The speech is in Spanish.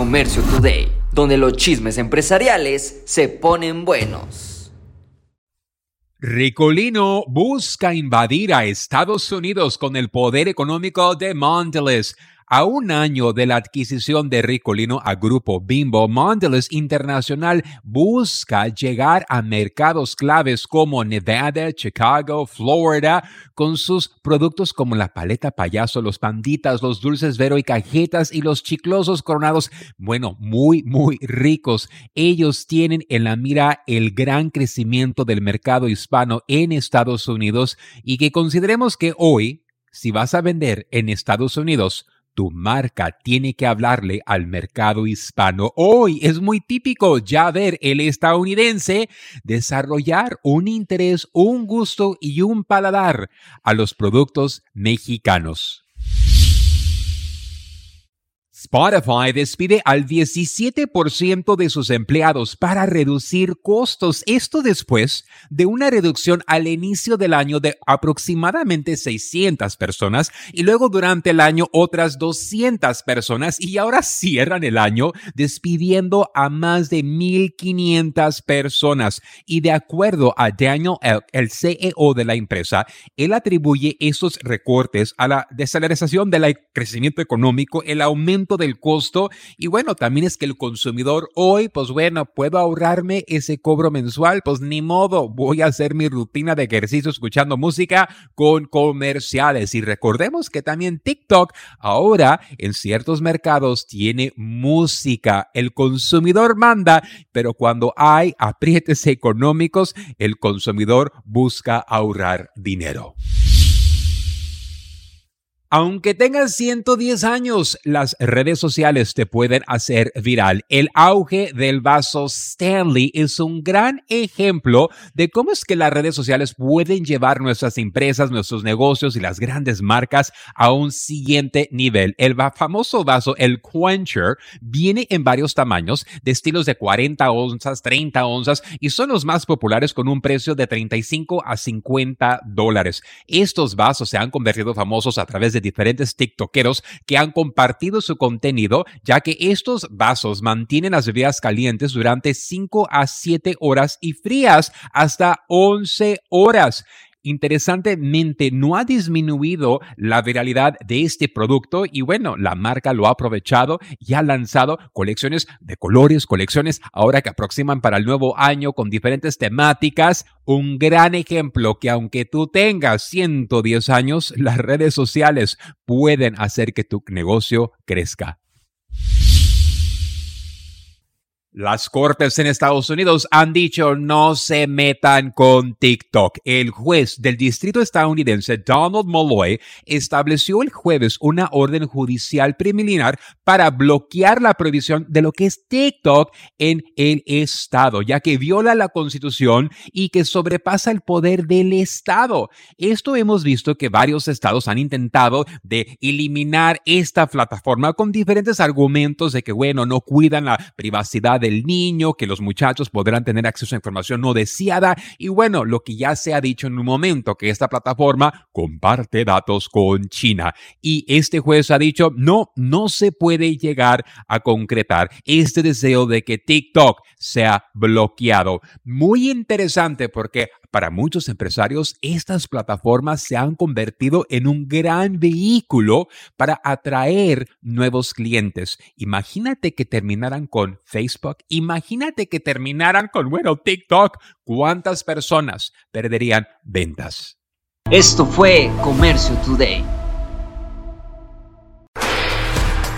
Comercio Today, donde los chismes empresariales se ponen buenos. Ricolino busca invadir a Estados Unidos con el poder económico de Mondelez. A un año de la adquisición de Ricolino a Grupo Bimbo, Mondelez Internacional busca llegar a mercados claves como Nevada, Chicago, Florida, con sus productos como la paleta payaso, los panditas, los dulces vero y cajetas y los chiclosos coronados, bueno, muy, muy ricos. Ellos tienen en la mira el gran crecimiento del mercado hispano en Estados Unidos y que consideremos que hoy, si vas a vender en Estados Unidos, tu marca tiene que hablarle al mercado hispano. Hoy es muy típico ya ver el estadounidense desarrollar un interés, un gusto y un paladar a los productos mexicanos. Spotify despide al 17% de sus empleados para reducir costos. Esto después de una reducción al inicio del año de aproximadamente 600 personas y luego durante el año otras 200 personas y ahora cierran el año despidiendo a más de 1.500 personas. Y de acuerdo a Daniel Elk, el CEO de la empresa, él atribuye esos recortes a la desaceleración del crecimiento económico, el aumento del costo y bueno, también es que el consumidor hoy, pues bueno, puedo ahorrarme ese cobro mensual, pues ni modo, voy a hacer mi rutina de ejercicio escuchando música con comerciales y recordemos que también TikTok ahora en ciertos mercados tiene música, el consumidor manda, pero cuando hay aprietes económicos, el consumidor busca ahorrar dinero. Aunque tengas 110 años, las redes sociales te pueden hacer viral. El auge del vaso Stanley es un gran ejemplo de cómo es que las redes sociales pueden llevar nuestras empresas, nuestros negocios y las grandes marcas a un siguiente nivel. El famoso vaso, el Quencher, viene en varios tamaños, de estilos de 40 onzas, 30 onzas y son los más populares con un precio de 35 a 50 dólares. Estos vasos se han convertido famosos a través de diferentes TikTokeros que han compartido su contenido, ya que estos vasos mantienen las bebidas calientes durante 5 a 7 horas y frías hasta 11 horas. Interesantemente, no ha disminuido la viralidad de este producto y bueno, la marca lo ha aprovechado y ha lanzado colecciones de colores, colecciones ahora que aproximan para el nuevo año con diferentes temáticas. Un gran ejemplo que aunque tú tengas 110 años, las redes sociales pueden hacer que tu negocio crezca. Las cortes en Estados Unidos han dicho no se metan con TikTok. El juez del distrito estadounidense Donald Molloy estableció el jueves una orden judicial preliminar para bloquear la prohibición de lo que es TikTok en el estado, ya que viola la constitución y que sobrepasa el poder del estado. Esto hemos visto que varios estados han intentado de eliminar esta plataforma con diferentes argumentos de que, bueno, no cuidan la privacidad del niño, que los muchachos podrán tener acceso a información no deseada y bueno, lo que ya se ha dicho en un momento, que esta plataforma comparte datos con China. Y este juez ha dicho, no, no se puede llegar a concretar este deseo de que TikTok sea bloqueado. Muy interesante porque para muchos empresarios, estas plataformas se han convertido en un gran vehículo para atraer nuevos clientes. Imagínate que terminaran con Facebook, imagínate que terminaran con, bueno, TikTok. ¿Cuántas personas perderían ventas? Esto fue Comercio Today.